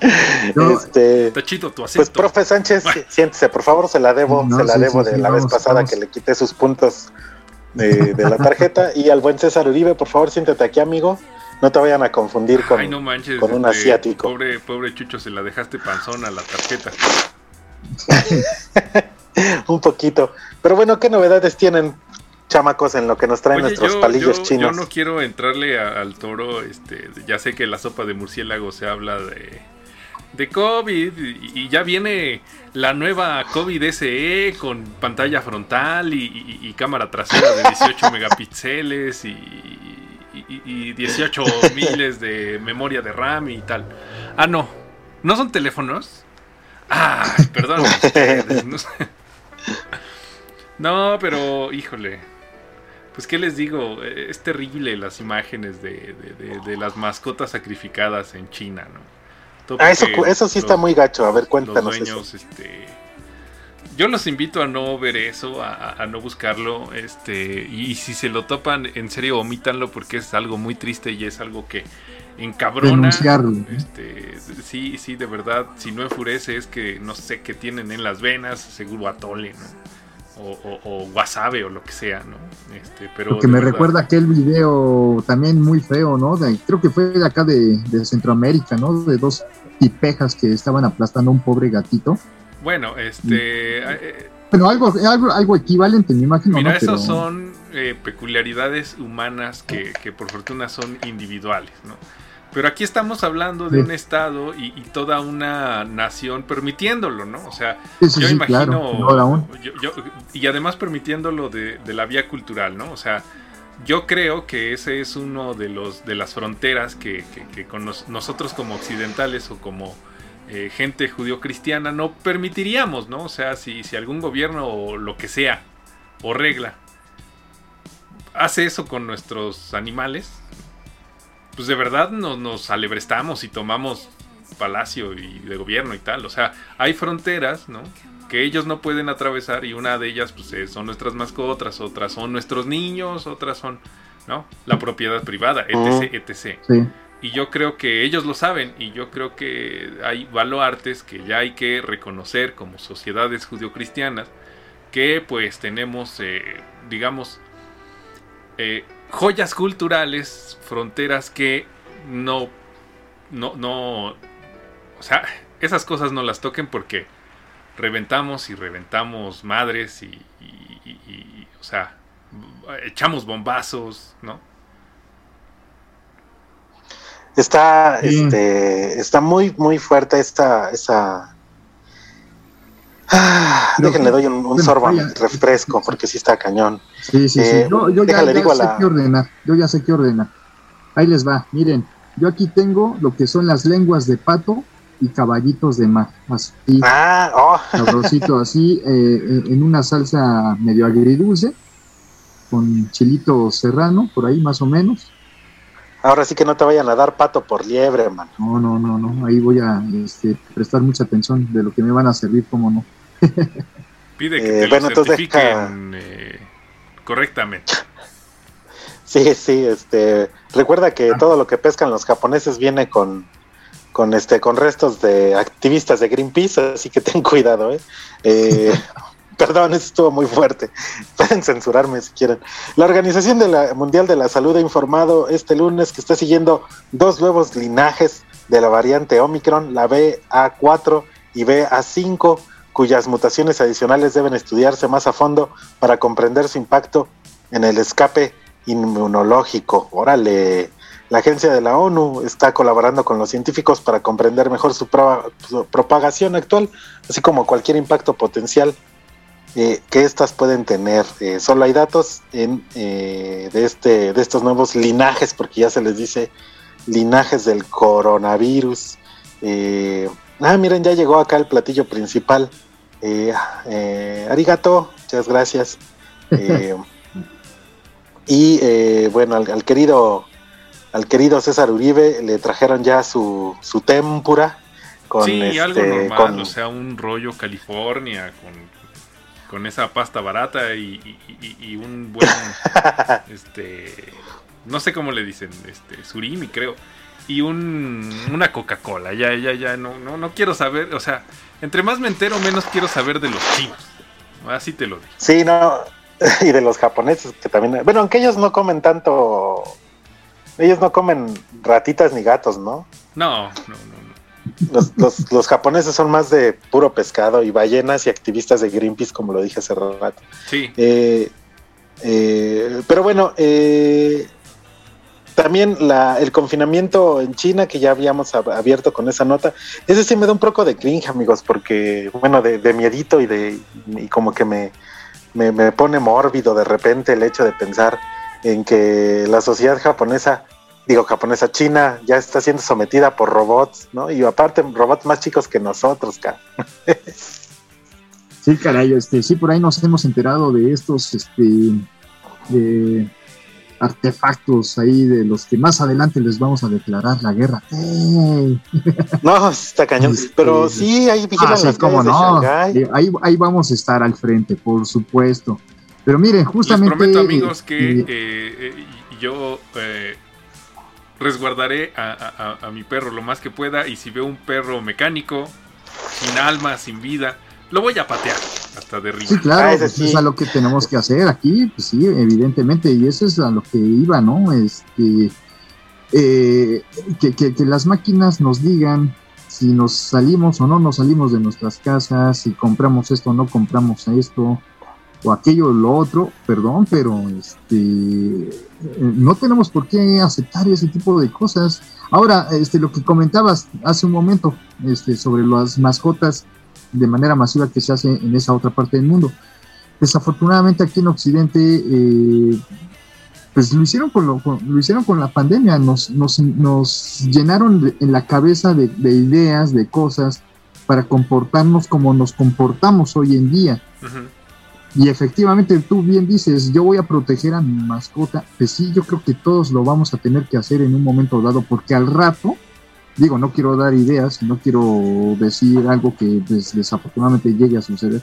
Este, Tachito, tu pues profe Sánchez, siéntese, por favor, se la debo, no, se la sí, debo sí, de sí, la vamos, vez pasada vamos. que le quité sus puntos de, de, la tarjeta. y al buen César Uribe, por favor, siéntate aquí, amigo. No te vayan a confundir con, Ay, no manches, con un este, asiático. Pobre, pobre Chucho, se la dejaste panzón a la tarjeta. un poquito. Pero bueno, ¿qué novedades tienen, chamacos, en lo que nos traen Oye, nuestros yo, palillos yo, chinos? Yo no quiero entrarle a, al toro, este, ya sé que la sopa de murciélago se habla de de COVID y ya viene la nueva COVID SE con pantalla frontal y, y, y cámara trasera de 18 megapíxeles y, y 18 miles de memoria de RAM y tal. Ah, no. ¿No son teléfonos? Ah, perdón. no, pero híjole. Pues qué les digo, es terrible las imágenes de, de, de, de las mascotas sacrificadas en China, ¿no? Ah, eso, eso sí los, está muy gacho. A ver, cuéntanos. Los dueños, eso. Este, yo los invito a no ver eso, a, a, no buscarlo. Este, y, y, si se lo topan, en serio, omítanlo porque es algo muy triste y es algo que encabrona. Este, sí, sí, de verdad. Si no enfurece, es que no sé qué tienen en las venas, seguro atole, ¿no? O, o, o, wasabi o lo que sea, ¿no? Este, pero lo que me verdad. recuerda aquel video también muy feo, ¿no? De, creo que fue de acá de, de, Centroamérica, ¿no? De dos tipejas que estaban aplastando a un pobre gatito. Bueno, este... Eh, pero algo, algo, algo equivalente, me imagino. Mira, ¿no? pero... son eh, peculiaridades humanas que, que, por fortuna son individuales, ¿no? Pero aquí estamos hablando de sí. un estado y, y, toda una nación permitiéndolo, ¿no? O sea, sí, sí, yo imagino. Claro. Yo, yo, y además permitiéndolo de, de, la vía cultural, ¿no? O sea, yo creo que ese es uno de los de las fronteras que, que, que con nos, nosotros como occidentales o como eh, gente judío-cristiana no permitiríamos, ¿no? O sea, si, si algún gobierno o lo que sea, o regla, hace eso con nuestros animales, pues de verdad nos, nos alebrestamos y tomamos palacio y de gobierno y tal. O sea, hay fronteras, ¿no? Que ellos no pueden atravesar y una de ellas pues, son nuestras mascotas, otras son nuestros niños, otras son, ¿no? La propiedad privada, etc., etc. Sí. Y yo creo que ellos lo saben y yo creo que hay baluartes que ya hay que reconocer como sociedades judio-cristianas que pues tenemos, eh, digamos, eh, joyas culturales, fronteras que no, no, no, o sea, esas cosas no las toquen porque reventamos y reventamos madres y, y, y, y o sea, echamos bombazos, ¿no? Está, sí. este, está muy, muy fuerte esta, esa. Ah, déjenle doy un, un sorbo al refresco porque sí está cañón. Sí, sí, eh, sí. Yo, yo ya, ya sé la... qué ordenar. Yo ya sé qué ordenar. Ahí les va. Miren, yo aquí tengo lo que son las lenguas de pato y caballitos de mar. Así, ah, oh. sabrosito así, eh, en una salsa medio agridulce, con chilito serrano, por ahí más o menos. Ahora sí que no te vayan a dar pato por liebre, hermano. No, no, no, no. Ahí voy a este, prestar mucha atención de lo que me van a servir, como no. Pide que te bueno, lo certifiquen eh, correctamente. Sí, sí, este, recuerda que ah. todo lo que pescan los japoneses viene con, con este, con restos de activistas de Greenpeace, así que ten cuidado, ¿eh? eh perdón, eso estuvo muy fuerte. Pueden censurarme si quieren. La Organización de la Mundial de la Salud ha informado este lunes que está siguiendo dos nuevos linajes de la variante Omicron, la BA4 y BA5, cuyas mutaciones adicionales deben estudiarse más a fondo para comprender su impacto en el escape inmunológico. Órale, la agencia de la ONU está colaborando con los científicos para comprender mejor su, propagación actual, así como cualquier impacto potencial eh, que éstas pueden tener. Eh, solo hay datos en, eh, de, este, de estos nuevos linajes, porque ya se les dice linajes del coronavirus. ah, miren, ya llegó acá el platillo principal. Arigato, muchas gracias. Y bueno, al, querido al querido César Uribe le trajeron ya su, su tempura. Con sí, algo este, normal, o sea, un rollo California con, con esa pasta barata y, y, un buen, este, no sé cómo le dicen, este, surimi creo, y un, una Coca-Cola, ya, ya, ya, no, no, no quiero saber, o sea, entre más me entero, menos quiero saber de los chinos, así te lo digo. Sí, no, y de los japoneses que también, bueno, aunque ellos no comen tanto, ellos no comen ratitas ni gatos, ¿no? No, no, no. Los, los, japoneses son más de puro pescado y ballenas y activistas de Greenpeace, como lo dije hace rato. Sí. Eh, eh, pero bueno, eh, también la, el confinamiento en China, que ya habíamos abierto con esa nota, ese sí me da un poco de cringe, amigos, porque, bueno, de, de miedito y de y como que me, me, pone mórbido de repente el hecho de pensar en que la sociedad japonesa, digo japonesa china, ya está siendo sometida por robots, ¿no? Y aparte robots más chicos que nosotros, cara. Sí, caray, este, sí, por ahí nos hemos enterado de estos, este, artefactos ahí de los que más adelante les vamos a declarar la guerra. No, está cañón. Este, Pero sí, ahí vigilan ah, no. Eh, ahí, ahí vamos a estar al frente, por supuesto. Pero miren, justamente. Les prometo, amigos, que eh, eh, yo resguardaré a, a, mi perro lo más que pueda. Y si veo un perro mecánico, sin alma, sin vida, lo voy a patear hasta derribar. Sí, claro, ah, eso es a lo que tenemos que hacer aquí, pues sí, evidentemente, y eso es a lo que iba, ¿no? Este, eh, que, que, las máquinas nos digan si nos salimos o no nos salimos de nuestras casas, si compramos esto o no compramos esto, o aquello o lo otro, perdón, pero este, no tenemos por qué aceptar ese tipo de cosas. Ahora, este, lo que comentabas hace un momento este, sobre las mascotas, de manera masiva que se hace en esa otra parte del mundo. Desafortunadamente aquí en Occidente, eh, pues lo hicieron con, lo, lo, hicieron con la pandemia, nos, nos, nos llenaron en la cabeza de, ideas, de cosas, para comportarnos como nos comportamos hoy en día. Y efectivamente, tú bien dices, yo voy a proteger a mi mascota. Pues sí, yo creo que todos lo vamos a tener que hacer en un momento dado, porque al rato digo, no quiero dar ideas, no quiero decir algo que desafortunadamente llegue a suceder,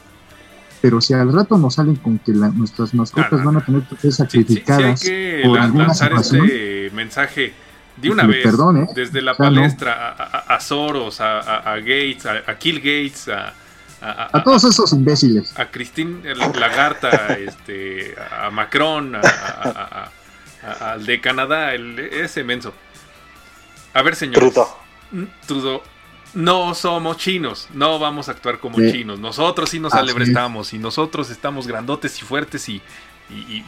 pero si al rato nos salen con que nuestras mascotas van a tener que ser sacrificadas sí, hay que lanzar este mensaje de una vez, ¿eh? desde la palestra a, Soros, a, Gates, a, Kill Gates, a, a, todos esos imbéciles. A Christine Lagarta, este, a Macron, al de Canadá, el, ese menso. A ver, señor. Trudeau, no somos chinos, no vamos a actuar como chinos. Nosotros sí nos alebrestamos y nosotros estamos grandotes y fuertes y,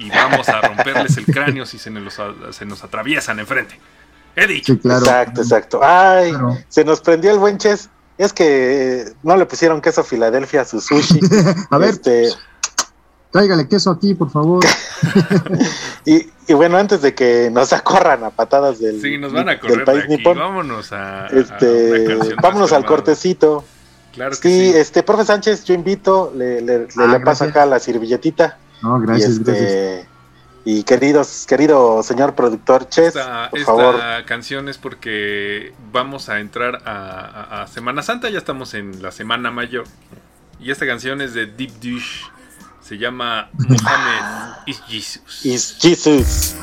vamos a romperles el cráneo si se nos, se nos atraviesan enfrente. He dicho. Exacto, exacto. Ay, se nos prendió el buen Ches. Es que no le pusieron queso Filadelfia a su sushi. a ver. Este, Tráigale queso aquí, por favor. y, bueno, antes de que nos acorran a patadas del, sí, nos van a correr país nipón, vámonos a, este, vámonos al cortecito. Claro que sí, sí, este, profe Sánchez, yo invito, le, le, ah, paso acá la servilletita. No, gracias, y este, Y queridos, querido señor productor Ches, esta, por favor. canción es porque vamos a entrar a, a, Semana Santa, ya estamos en la Semana Mayor. Y esta canción es de Deep Dish. Se llama Muhammad is Jesus. Is Jesus.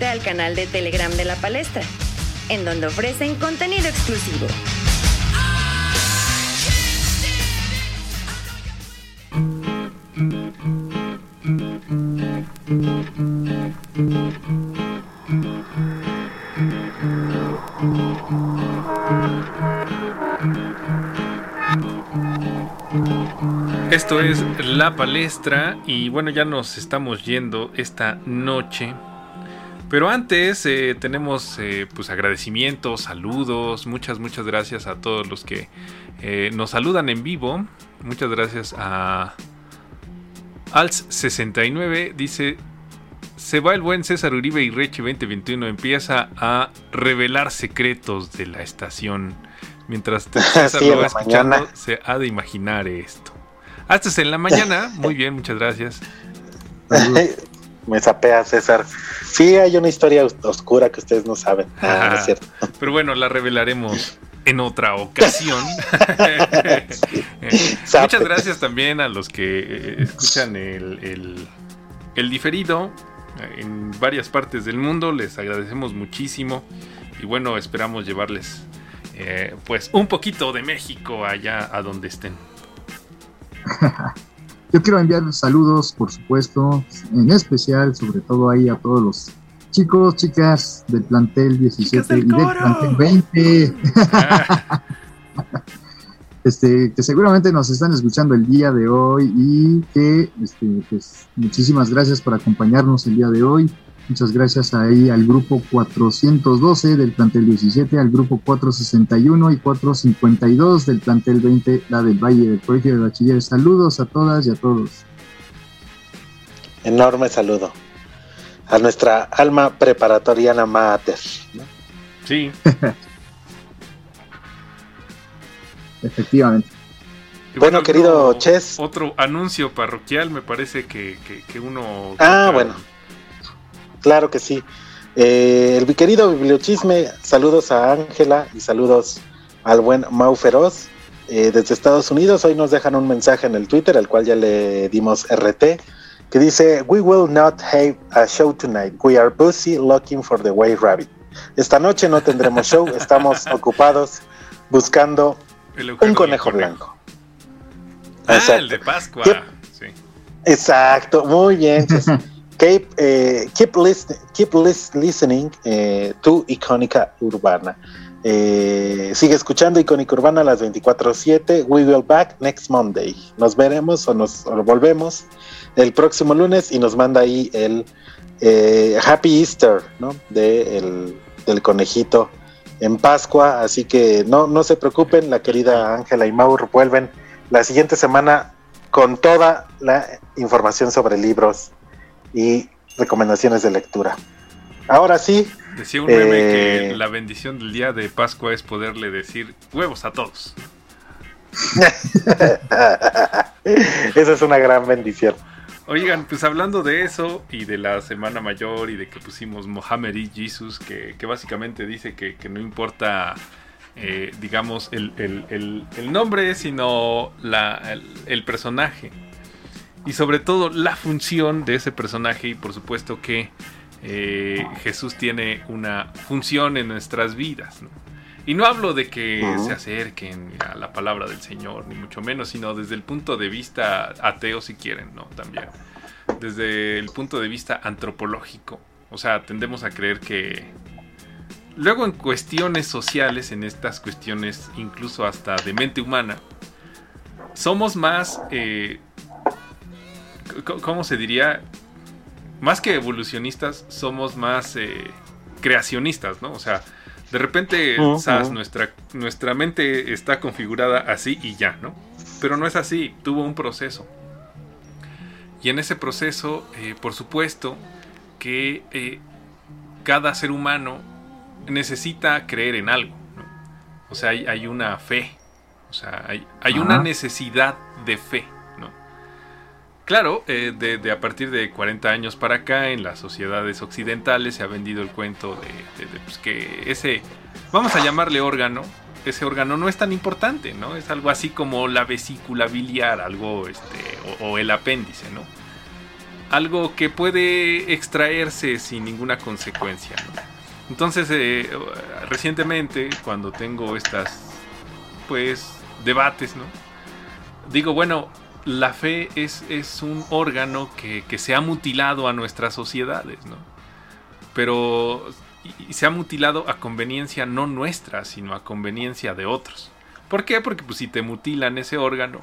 De Telegram de la palestra, en donde ofrecen contenido exclusivo. Esto es La Palestra y bueno, ya nos estamos yendo esta noche pero antes eh, tenemos eh, pues agradecimientos, saludos, muchas, muchas gracias a todos los que eh, nos saludan en vivo. Muchas gracias a Alts69, dice, se va el buen César Uribe y Reche 2021 empieza a revelar secretos de la estación. Mientras César lo va escuchando, se ha de imaginar esto. Hasta en la mañana, muy bien, muchas gracias. Me sapea César. Sí, hay una historia oscura que ustedes no saben. Ah, es cierto. Pero bueno, la revelaremos en otra ocasión. Muchas gracias también a los que eh, escuchan el, el, diferido eh, en varias partes del mundo. Les agradecemos muchísimo. Y bueno, esperamos llevarles eh, pues un poquito de México allá a donde estén. Yo quiero enviar saludos, por supuesto, en especial, sobre todo ahí a todos los chicos, chicas del plantel 17 y del plantel 20. este, que seguramente nos están escuchando el día de hoy y que este, pues, muchísimas gracias por acompañarnos el día de hoy. Muchas gracias ahí al grupo 412 del plantel 17, al grupo 461 y 452 del plantel 20, la del Valle del Colegio de Bachilleres. Saludos a todas y a todos. Enorme saludo a nuestra alma preparatoriana mater. Sí. Efectivamente. bueno, querido Ches. Otro anuncio parroquial, me parece que, que uno. Ah, bueno Claro que sí. Eh, el querido Bibliochisme, saludos a Ángela y saludos al buen Mau Feroz. eh, desde Estados Unidos. Hoy nos dejan un mensaje en el Twitter, al cual ya le dimos RT, que dice, We will not have a show tonight. We are busy looking for the white rabbit. Esta noche no tendremos show, estamos ocupados buscando un conejo blanco. Ah, el de Pascua. Sí. Exacto, muy bien. keep, eh, keep, keep listening eh, to Icónica Urbana. Eh, sigue escuchando Icónica Urbana a las 24.7. We will back next Monday. Nos veremos o nos volvemos el próximo lunes y nos manda ahí el Happy Easter, ¿no? De del conejito en Pascua. Así que no, no se preocupen, la querida Ángela y Maur vuelven la siguiente semana con toda la información sobre libros y recomendaciones de lectura. Ahora sí. Decía un meme que eh, la bendición del día de Pascua es poderle decir huevos a todos. Esa es una gran bendición. Oigan, pues hablando de eso y de la Semana Mayor y de que pusimos Mohammed y Jesus, que, básicamente dice que, no importa, eh, digamos, el, nombre, sino la, el, personaje. Y sobre todo la función de ese personaje y por supuesto que eh, Jesús tiene una función en nuestras vidas. Y no hablo de que se acerquen a la palabra del Señor, ni mucho menos, sino desde el punto de vista ateo, si quieren, ¿no? También. Desde el punto de vista antropológico. O sea, tendemos a creer que. Luego, en cuestiones sociales, en estas cuestiones, incluso hasta de mente humana, somos más. Eh, ¿Cómo se diría? Más que evolucionistas, somos más eh, creacionistas, ¿no? O sea de repente, nuestra, nuestra mente está configurada así y ya, ¿no? Pero no es así, tuvo un proceso. Y en ese proceso, eh, por supuesto, que eh, cada ser humano necesita creer en algo. ¿no? O sea, hay, una fe. O sea, hay, hay una necesidad de fe. Claro, eh, de, a partir de 40 años para acá, en las sociedades occidentales se ha vendido el cuento de, pues, que ese, vamos a llamarle órgano, ese órgano no es tan importante, ¿no? Es algo así como la vesícula biliar, algo, este, o, el apéndice, ¿no? Algo que puede extraerse sin ninguna consecuencia, ¿no? Entonces, eh, recientemente, cuando tengo estas, pues, debates, ¿no? Digo, bueno, la fe es, es un órgano que, se ha mutilado a nuestras sociedades, ¿no? Pero se ha mutilado a conveniencia no nuestra, sino a conveniencia de otros. ¿Por qué? Porque pues, si te mutilan ese órgano,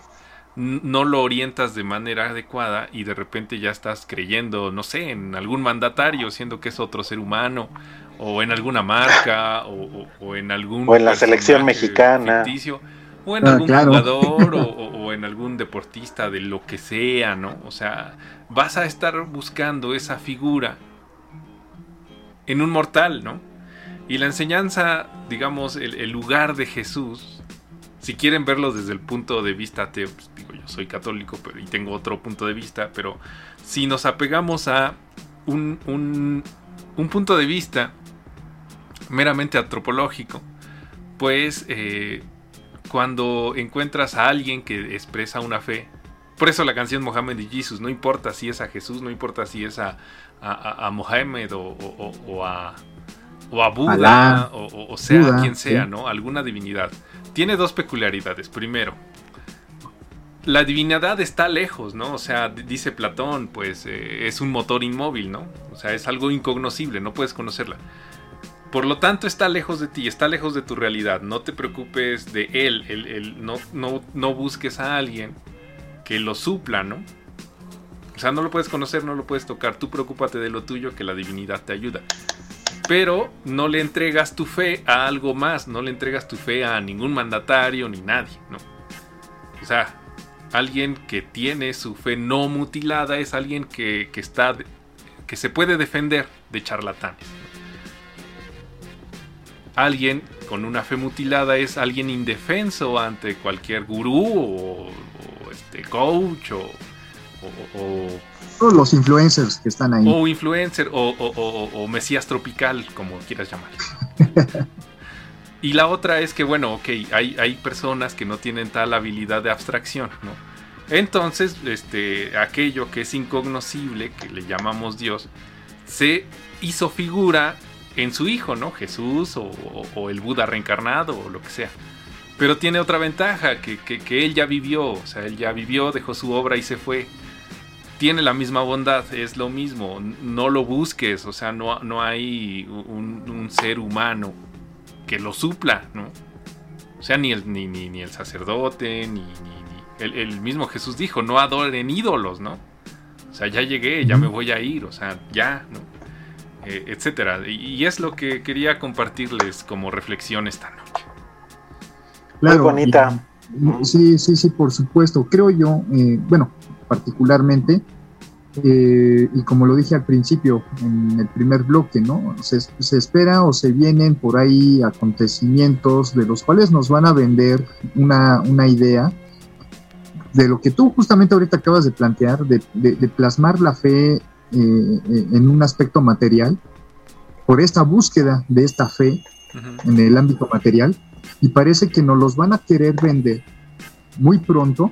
no lo orientas de manera adecuada y de repente ya estás creyendo, no sé, en algún mandatario, siendo que es otro ser humano, o en alguna marca, o, en algún... O en la selección mexicana. O en ah, algún jugador o, en algún deportista de lo que sea, ¿no? O sea, vas a estar buscando esa figura en un mortal, ¿no? Y la enseñanza, digamos, el, lugar de Jesús, si quieren verlo desde el punto de vista ateo, pues digo, yo soy católico pero, y tengo otro punto de vista, pero si nos apegamos a un, un, un punto de vista meramente antropológico, pues eh, cuando encuentras a alguien que expresa una fe. Por eso la canción Mohammed y Jesus, no importa si es a Jesús, no importa si es a, a, Mohammed o, a, o a Buda, o, sea quien sea, ¿no? Alguna divinidad. Tiene dos peculiaridades. Primero, la divinidad está lejos, ¿no? O sea, dice Platón, pues eh, es un motor inmóvil, ¿no? O sea, es algo incognoscible, no puedes conocerla. Por lo tanto, está lejos de ti, está lejos de tu realidad. No te preocupes de él, no, busques a alguien que lo supla, ¿no? O sea, no lo puedes conocer, no lo puedes tocar. Tú preocúpate de lo tuyo, que la divinidad te ayuda. Pero no le entregas tu fe a algo más, no le entregas tu fe a ningún mandatario ni nadie, ¿no? O sea, alguien que tiene su fe no mutilada es alguien que, que se puede defender de charlatanes alguien con una fe mutilada es alguien indefenso ante cualquier gurú o, este coach o, Todos los influencers que están ahí. O influencer o, mesías tropical, como quieras llamar. Y la otra es que, bueno, ok, hay, hay personas que no tienen tal habilidad de abstracción, ¿no? Entonces, este, aquello que es incognoscible, que le llamamos Dios, se hizo figura en su hijo, ¿no? Jesús o, o el Buda reencarnado o lo que sea. Pero tiene otra ventaja, que, que, que, él ya vivió, o sea, él ya vivió, dejó su obra y se fue. Tiene la misma bondad, es lo mismo, no lo busques, o sea, no, no hay un, un ser humano que lo supla, ¿no? O sea, ni el, ni, ni, ni el sacerdote, ni, ni el, el, mismo Jesús dijo, no adoren ídolos, ¿no? O sea, ya llegué, ya me voy a ir, o sea, ya, ¿no? Eh, etcétera. Y, y es lo que quería compartirles como reflexión esta noche. Claro, Muy bonita. Y, sí, sí, sí, por supuesto. Creo yo, eh, bueno, particularmente, eh, y como lo dije al principio, en el primer bloque, ¿no? Se, se, espera o se vienen por ahí acontecimientos de los cuales nos van a vender una, una idea de lo que tú justamente ahorita acabas de plantear, de, de, de plasmar la fe eh, en un aspecto material, por esta búsqueda de esta fe uh -huh. en el ámbito material, y parece que nos los van a querer vender muy pronto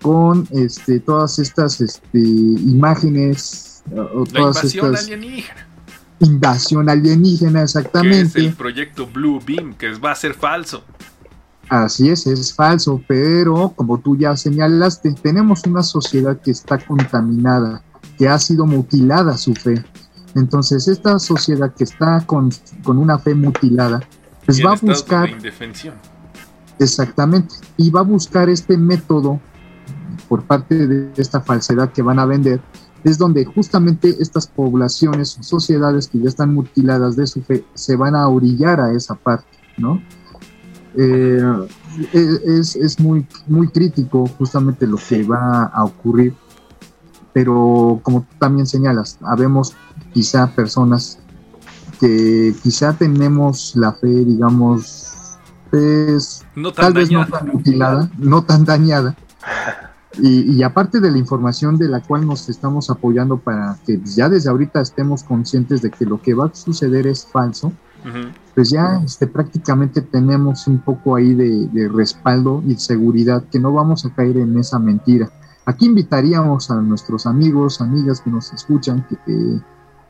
con este, todas estas este, imágenes o La todas invasión estas alienígena. invasión alienígena Que exactamente es el proyecto Blue Beam, que va a ser falso. así es es falso pero como tú ya señalaste tenemos una sociedad que está contaminada que ha sido mutilada su fe entonces esta sociedad que está con, con una fe mutilada pues Y va a buscar de indefensión. Exactamente. Y va a buscar este método por parte de esta falsedad que van a vender, es donde justamente estas poblaciones o sociedades que ya están mutiladas de su fe se van a orillar a esa parte, ¿no? Eh, es, es muy, muy crítico justamente lo que va a ocurrir, pero como tú también señalas, habemos quizá personas que quizá tenemos la fe, digamos, pues, No tan tal vez no tan mutilada, no tan dañada. Y, y aparte de la información de la cual nos estamos apoyando para que ya desde ahorita estemos conscientes de que lo que va a suceder es falso, pues ya este, prácticamente tenemos un poco ahí de, de respaldo y seguridad que no vamos a caer en esa mentira. Aquí invitaríamos a nuestros amigos, amigas que nos escuchan, que, que,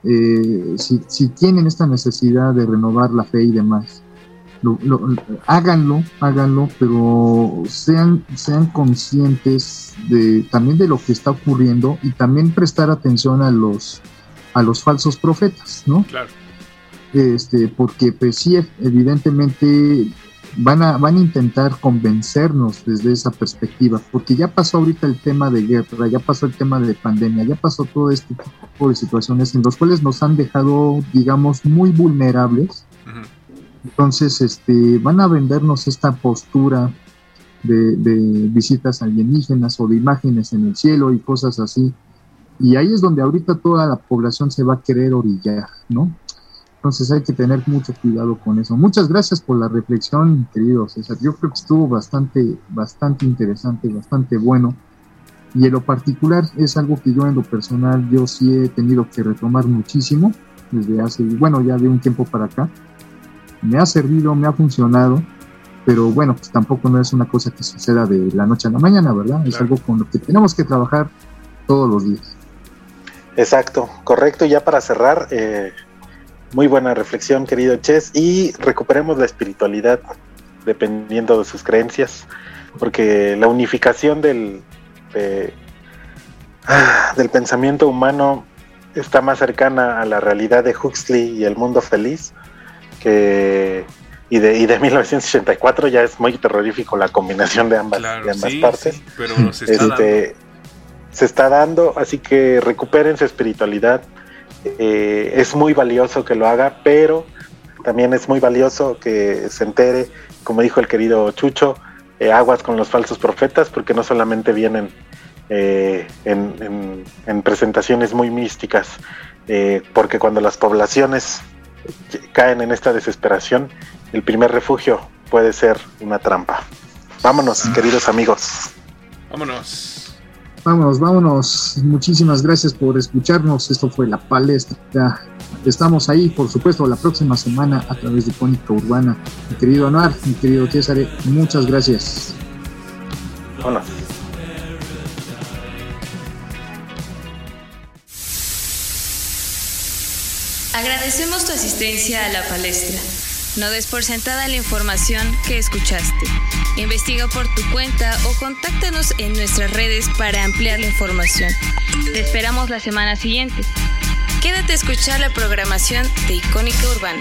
eh, si, si tienen esta necesidad de renovar la fe y demás, lo, lo, háganlo, háganlo, pero sean, sean conscientes de, también de lo que está ocurriendo y también prestar atención a los, a los falsos profetas, ¿no? Claro. Este, porque pues sí, evidentemente van a, van a intentar convencernos desde esa perspectiva, porque ya pasó ahorita el tema de guerra, ya pasó el tema de pandemia, ya pasó todo este tipo de situaciones en los cuales nos han dejado, digamos, muy vulnerables. Entonces, este, van a vendernos esta postura de, de visitas alienígenas o de imágenes en el cielo y cosas así. Y ahí es donde ahorita toda la población se va a querer orillar, ¿no? Entonces hay que tener mucho cuidado con eso. Muchas gracias por la reflexión, querido César. Yo creo que estuvo bastante, bastante interesante, bastante bueno. Y en lo particular es algo que yo en lo personal yo sí he tenido que retomar muchísimo desde hace, bueno, ya de un tiempo para acá. Me ha servido, me ha funcionado, pero bueno, pues tampoco no es una cosa que suceda de la noche a la mañana, ¿verdad? Es Claro. algo con lo que tenemos que trabajar todos los días. Exacto, correcto. Y ya para cerrar, eh, muy buena reflexión, querido Ches, y recuperemos la espiritualidad dependiendo de sus creencias, porque la unificación del, de- ah, del pensamiento humano está más cercana a la realidad de Huxley y el mundo feliz que y de, y de 1984 ya es muy terrorífico la combinación de ambas, Claro, de ambas sí, partes sí, pero se está este, se está dando, así que recuperen su espiritualidad. Eh, es muy valioso que lo haga, pero también es muy valioso que se entere, como dijo el querido Chucho, eh, aguas con los falsos profetas, porque no solamente vienen eh, en, en- en presentaciones muy místicas, eh, porque cuando las poblaciones caen en esta desesperación, el primer refugio puede ser una trampa. Vámonos, queridos amigos. Vámonos. Vámonos, vámonos. Muchísimas gracias por escucharnos. Esto fue la palestra Estamos ahí, por supuesto, la próxima semana a través de Cónica Urbana. Mi querido Anuar, mi querido César, muchas gracias. Hola. Agradecemos tu asistencia a la palestra. No des por sentada la información que escuchaste. Investiga por tu cuenta o contáctanos en nuestras redes para ampliar la información. Te esperamos la semana siguiente. Quédate a escuchar la programación de Icónica Urbana.